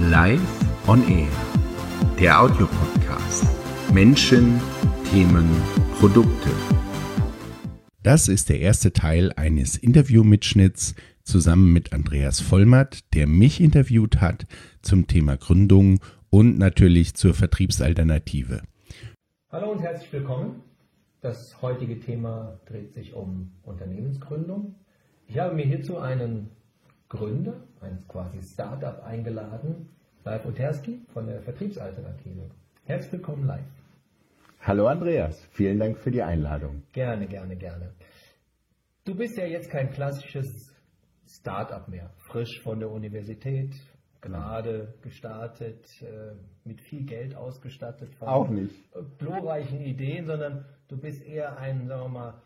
Live on Air, der Audiopodcast. Menschen, Themen, Produkte. Das ist der erste Teil eines Interviewmitschnitts zusammen mit Andreas Vollmatt, der mich interviewt hat zum Thema Gründung und natürlich zur Vertriebsalternative. Hallo und herzlich willkommen. Das heutige Thema dreht sich um Unternehmensgründung. Ich habe mir hierzu einen Gründer, ein quasi Startup eingeladen, Live Oterski von der Vertriebsalternative. Herzlich willkommen live. Hallo Andreas, vielen Dank für die Einladung. Gerne, gerne, gerne. Du bist ja jetzt kein klassisches Startup mehr, frisch von der Universität, gerade gestartet, äh, mit viel Geld ausgestattet, von Auch nicht. glorreichen Ideen, sondern du bist eher ein, sagen wir mal,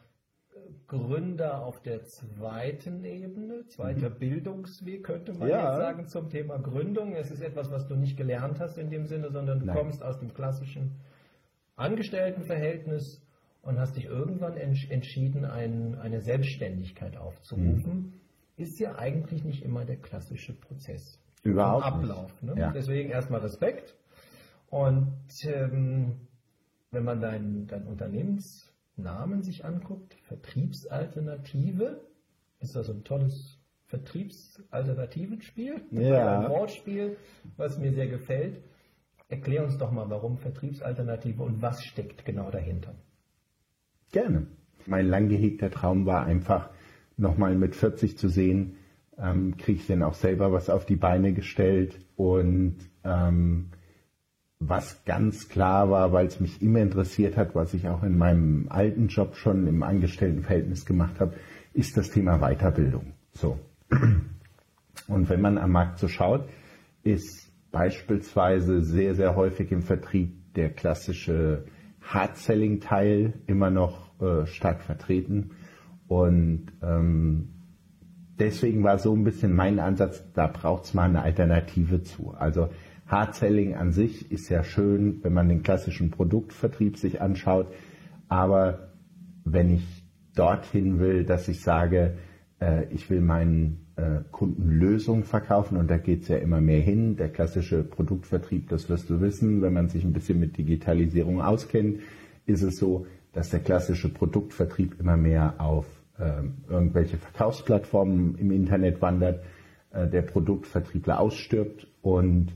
Gründer auf der zweiten Ebene, zweiter mhm. Bildungsweg könnte man ja. jetzt sagen zum Thema Gründung. Es ist etwas, was du nicht gelernt hast in dem Sinne, sondern du Nein. kommst aus dem klassischen Angestelltenverhältnis und hast dich irgendwann entschieden, ein, eine Selbstständigkeit aufzurufen. Mhm. Ist ja eigentlich nicht immer der klassische Prozess. Überhaupt Ablauf. Ne? Ja. Deswegen erstmal Respekt. Und ähm, wenn man dein, dein Unternehmens Namen sich anguckt, Vertriebsalternative, ist das ein tolles Vertriebsalternativenspiel, ja. ein Wortspiel, was mir sehr gefällt. Erklär uns doch mal, warum Vertriebsalternative und was steckt genau dahinter. Gerne. Mein lang gehegter Traum war einfach, nochmal mit 40 zu sehen, ähm, kriege ich denn auch selber was auf die Beine gestellt und ähm, was ganz klar war, weil es mich immer interessiert hat, was ich auch in meinem alten Job schon im Angestelltenverhältnis gemacht habe, ist das Thema Weiterbildung. So. Und wenn man am Markt so schaut, ist beispielsweise sehr, sehr häufig im Vertrieb der klassische Hard-Selling-Teil immer noch äh, stark vertreten. Und ähm, deswegen war so ein bisschen mein Ansatz, da braucht es mal eine Alternative zu. Also Hard-Selling an sich ist ja schön, wenn man den klassischen Produktvertrieb sich anschaut. Aber wenn ich dorthin will, dass ich sage, äh, ich will meinen äh, Kunden Lösungen verkaufen und da geht es ja immer mehr hin. Der klassische Produktvertrieb, das wirst du wissen, wenn man sich ein bisschen mit Digitalisierung auskennt, ist es so, dass der klassische Produktvertrieb immer mehr auf äh, irgendwelche Verkaufsplattformen im Internet wandert, äh, der Produktvertriebler ausstirbt und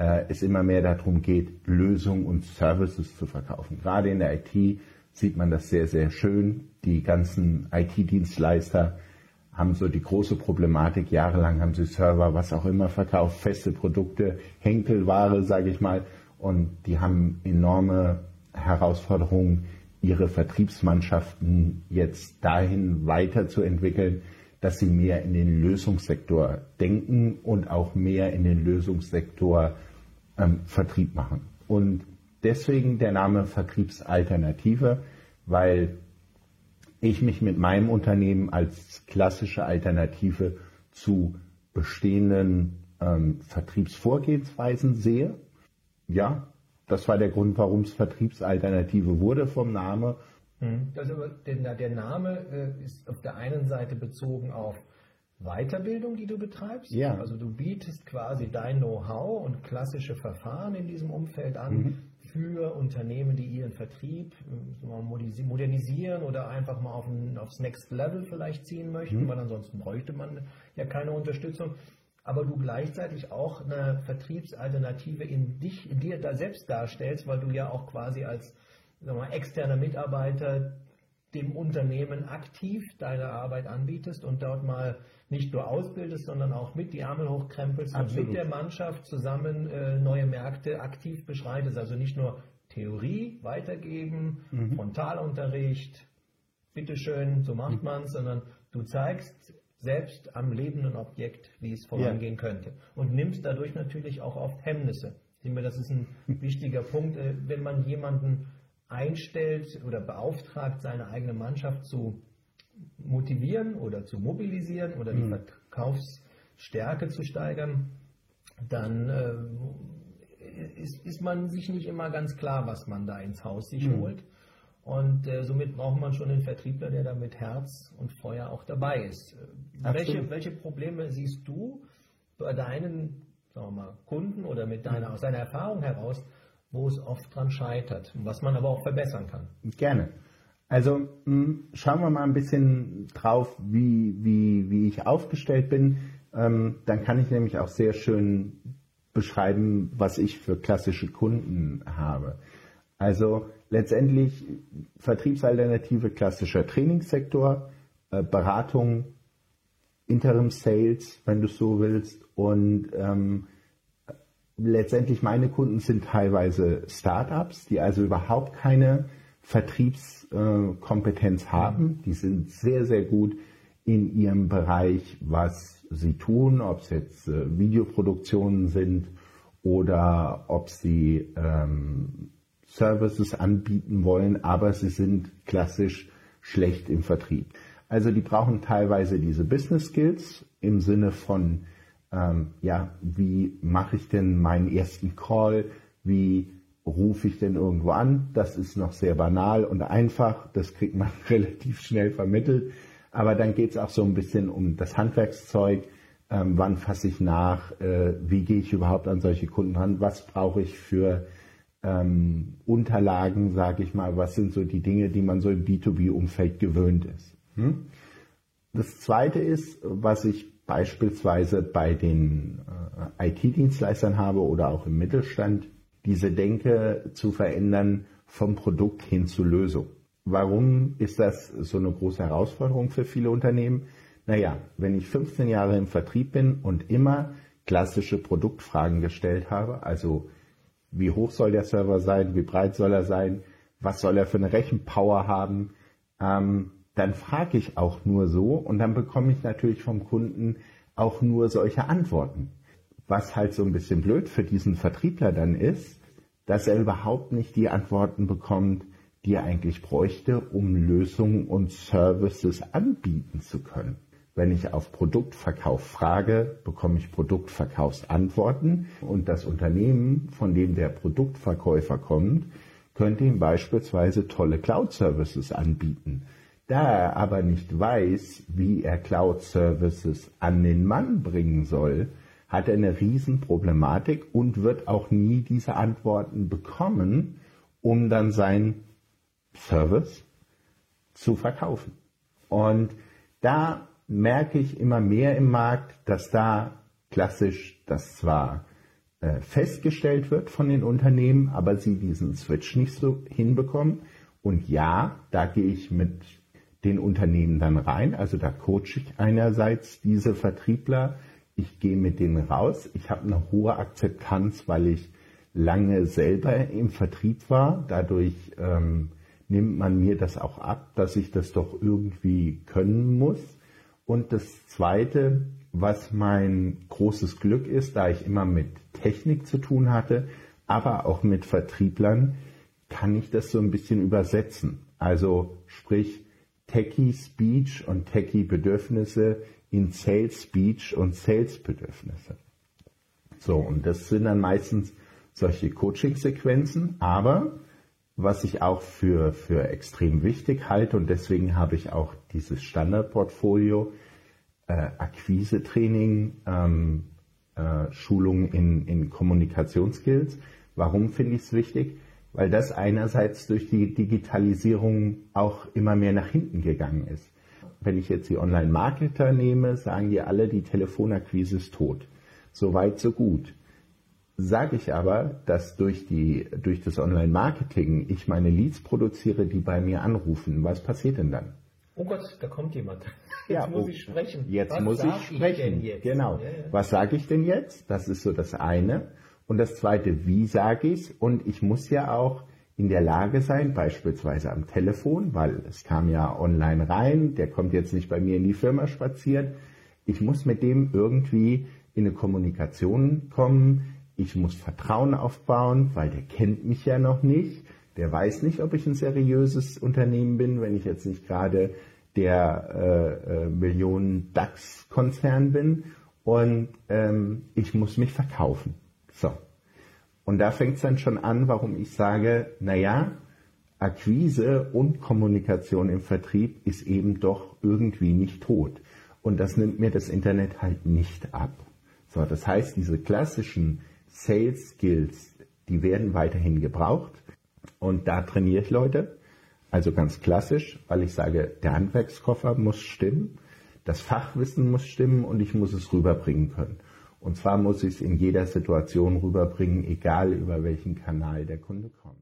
äh, es immer mehr darum geht, Lösungen und Services zu verkaufen. Gerade in der IT sieht man das sehr, sehr schön. Die ganzen IT-Dienstleister haben so die große Problematik, jahrelang haben sie Server, was auch immer verkauft, feste Produkte, Henkelware, sage ich mal, und die haben enorme Herausforderungen, ihre Vertriebsmannschaften jetzt dahin weiterzuentwickeln, dass sie mehr in den Lösungssektor denken und auch mehr in den Lösungssektor ähm, Vertrieb machen. Und deswegen der Name Vertriebsalternative, weil ich mich mit meinem Unternehmen als klassische Alternative zu bestehenden ähm, Vertriebsvorgehensweisen sehe. Ja, das war der Grund, warum es Vertriebsalternative wurde vom Name. Also der, der Name äh, ist auf der einen Seite bezogen auf Weiterbildung, die du betreibst. Ja. Also du bietest quasi dein Know-how und klassische Verfahren in diesem Umfeld an mhm. für Unternehmen, die ihren Vertrieb äh, modernisieren oder einfach mal auf ein, aufs Next Level vielleicht ziehen möchten, mhm. weil ansonsten bräuchte man ja keine Unterstützung. Aber du gleichzeitig auch eine Vertriebsalternative in dich, in dir da selbst darstellst, weil du ja auch quasi als mal, externer Mitarbeiter dem Unternehmen aktiv deine Arbeit anbietest und dort mal nicht nur ausbildest, sondern auch mit die Ärmel hochkrempelst Absolut. und mit der Mannschaft zusammen äh, neue Märkte aktiv beschreitest. Also nicht nur Theorie weitergeben, mhm. Frontalunterricht, bitteschön, so macht mhm. man es, sondern du zeigst selbst am lebenden Objekt, wie es vorangehen ja. könnte. Und nimmst dadurch natürlich auch oft Hemmnisse. Ich denke, das ist ein wichtiger Punkt, äh, wenn man jemanden einstellt oder beauftragt, seine eigene Mannschaft zu motivieren oder zu mobilisieren oder die mhm. Verkaufsstärke zu steigern, dann äh, ist, ist, man sich nicht immer ganz klar, was man da ins Haus sich mhm. holt. Und äh, somit braucht man schon einen Vertriebler, der da mit Herz und Feuer auch dabei ist. Welche, welche Probleme siehst du bei deinen sagen wir mal, Kunden oder mit deiner, aus deiner Erfahrung heraus, wo es oft dran scheitert, was man aber auch verbessern kann. Gerne. Also mh, schauen wir mal ein bisschen drauf, wie, wie, wie ich aufgestellt bin. Ähm, dann kann ich nämlich auch sehr schön beschreiben, was ich für klassische Kunden habe. Also letztendlich Vertriebsalternative klassischer Trainingssektor, äh, Beratung, Interim Sales, wenn du so willst. Und ähm, letztendlich meine Kunden sind teilweise Startups, die also überhaupt keine Vertriebskompetenz äh, haben. Die sind sehr, sehr gut in ihrem Bereich, was sie tun, ob es jetzt äh, Videoproduktionen sind oder ob sie ähm, Services anbieten wollen, aber sie sind klassisch schlecht im Vertrieb. Also die brauchen teilweise diese Business Skills im Sinne von, ähm, ja, wie mache ich denn meinen ersten Call, wie rufe ich denn irgendwo an? Das ist noch sehr banal und einfach, das kriegt man relativ schnell vermittelt. Aber dann geht es auch so ein bisschen um das Handwerkszeug, ähm, wann fasse ich nach, äh, wie gehe ich überhaupt an solche Kunden ran, was brauche ich für ähm, Unterlagen, sage ich mal, was sind so die Dinge, die man so im B2B-Umfeld gewöhnt ist. Hm? Das Zweite ist, was ich beispielsweise bei den äh, IT-Dienstleistern habe oder auch im Mittelstand, diese Denke zu verändern vom Produkt hin zur Lösung. Warum ist das so eine große Herausforderung für viele Unternehmen? Naja, wenn ich 15 Jahre im Vertrieb bin und immer klassische Produktfragen gestellt habe, also wie hoch soll der Server sein, wie breit soll er sein, was soll er für eine Rechenpower haben, ähm, dann frage ich auch nur so und dann bekomme ich natürlich vom Kunden auch nur solche Antworten. Was halt so ein bisschen blöd für diesen Vertriebler dann ist, dass er überhaupt nicht die Antworten bekommt, die er eigentlich bräuchte, um Lösungen und Services anbieten zu können. Wenn ich auf Produktverkauf frage, bekomme ich Produktverkaufsantworten und das Unternehmen, von dem der Produktverkäufer kommt, könnte ihm beispielsweise tolle Cloud-Services anbieten. Da er aber nicht weiß, wie er Cloud-Services an den Mann bringen soll, hat er eine Riesenproblematik und wird auch nie diese Antworten bekommen, um dann sein Service zu verkaufen. Und da merke ich immer mehr im Markt, dass da klassisch das zwar äh, festgestellt wird von den Unternehmen, aber sie diesen Switch nicht so hinbekommen. Und ja, da gehe ich mit den Unternehmen dann rein. Also da coache ich einerseits diese Vertriebler. Ich gehe mit denen raus. Ich habe eine hohe Akzeptanz, weil ich lange selber im Vertrieb war. Dadurch ähm, nimmt man mir das auch ab, dass ich das doch irgendwie können muss. Und das Zweite, was mein großes Glück ist, da ich immer mit Technik zu tun hatte, aber auch mit Vertrieblern, kann ich das so ein bisschen übersetzen. Also sprich Techie Speech und Techie Bedürfnisse in Sales Speech und Sales Bedürfnisse. So, und das sind dann meistens solche Coaching-Sequenzen, aber was ich auch für, für extrem wichtig halte und deswegen habe ich auch dieses Standardportfolio, äh, Akquise-Training, ähm, äh, Schulung in, in Kommunikationsskills. Warum finde ich es wichtig? Weil das einerseits durch die Digitalisierung auch immer mehr nach hinten gegangen ist. Wenn ich jetzt die Online-Marketer nehme, sagen die alle, die Telefonakquise ist tot. So weit, so gut sage ich aber, dass durch, die, durch das Online-Marketing ich meine Leads produziere, die bei mir anrufen. Was passiert denn dann? Oh Gott, da kommt jemand. Jetzt ja, muss oh, ich sprechen. Jetzt Was muss ich sprechen. Ich genau. Ja, ja. Was sage ich denn jetzt? Das ist so das eine. Und das zweite, wie sage ich es? Und ich muss ja auch in der Lage sein, beispielsweise am Telefon, weil es kam ja online rein, der kommt jetzt nicht bei mir in die Firma spaziert. Ich muss mit dem irgendwie in eine Kommunikation kommen, ich muss Vertrauen aufbauen, weil der kennt mich ja noch nicht. Der weiß nicht, ob ich ein seriöses Unternehmen bin, wenn ich jetzt nicht gerade der äh, äh, Millionen DAX-Konzern bin. Und ähm, ich muss mich verkaufen. So. Und da fängt es dann schon an, warum ich sage, naja, Akquise und Kommunikation im Vertrieb ist eben doch irgendwie nicht tot. Und das nimmt mir das Internet halt nicht ab So, das heißt, diese klassischen Sales Skills, die werden weiterhin gebraucht und da trainiere ich Leute. Also ganz klassisch, weil ich sage, der Handwerkskoffer muss stimmen, das Fachwissen muss stimmen und ich muss es rüberbringen können. Und zwar muss ich es in jeder Situation rüberbringen, egal über welchen Kanal der Kunde kommt.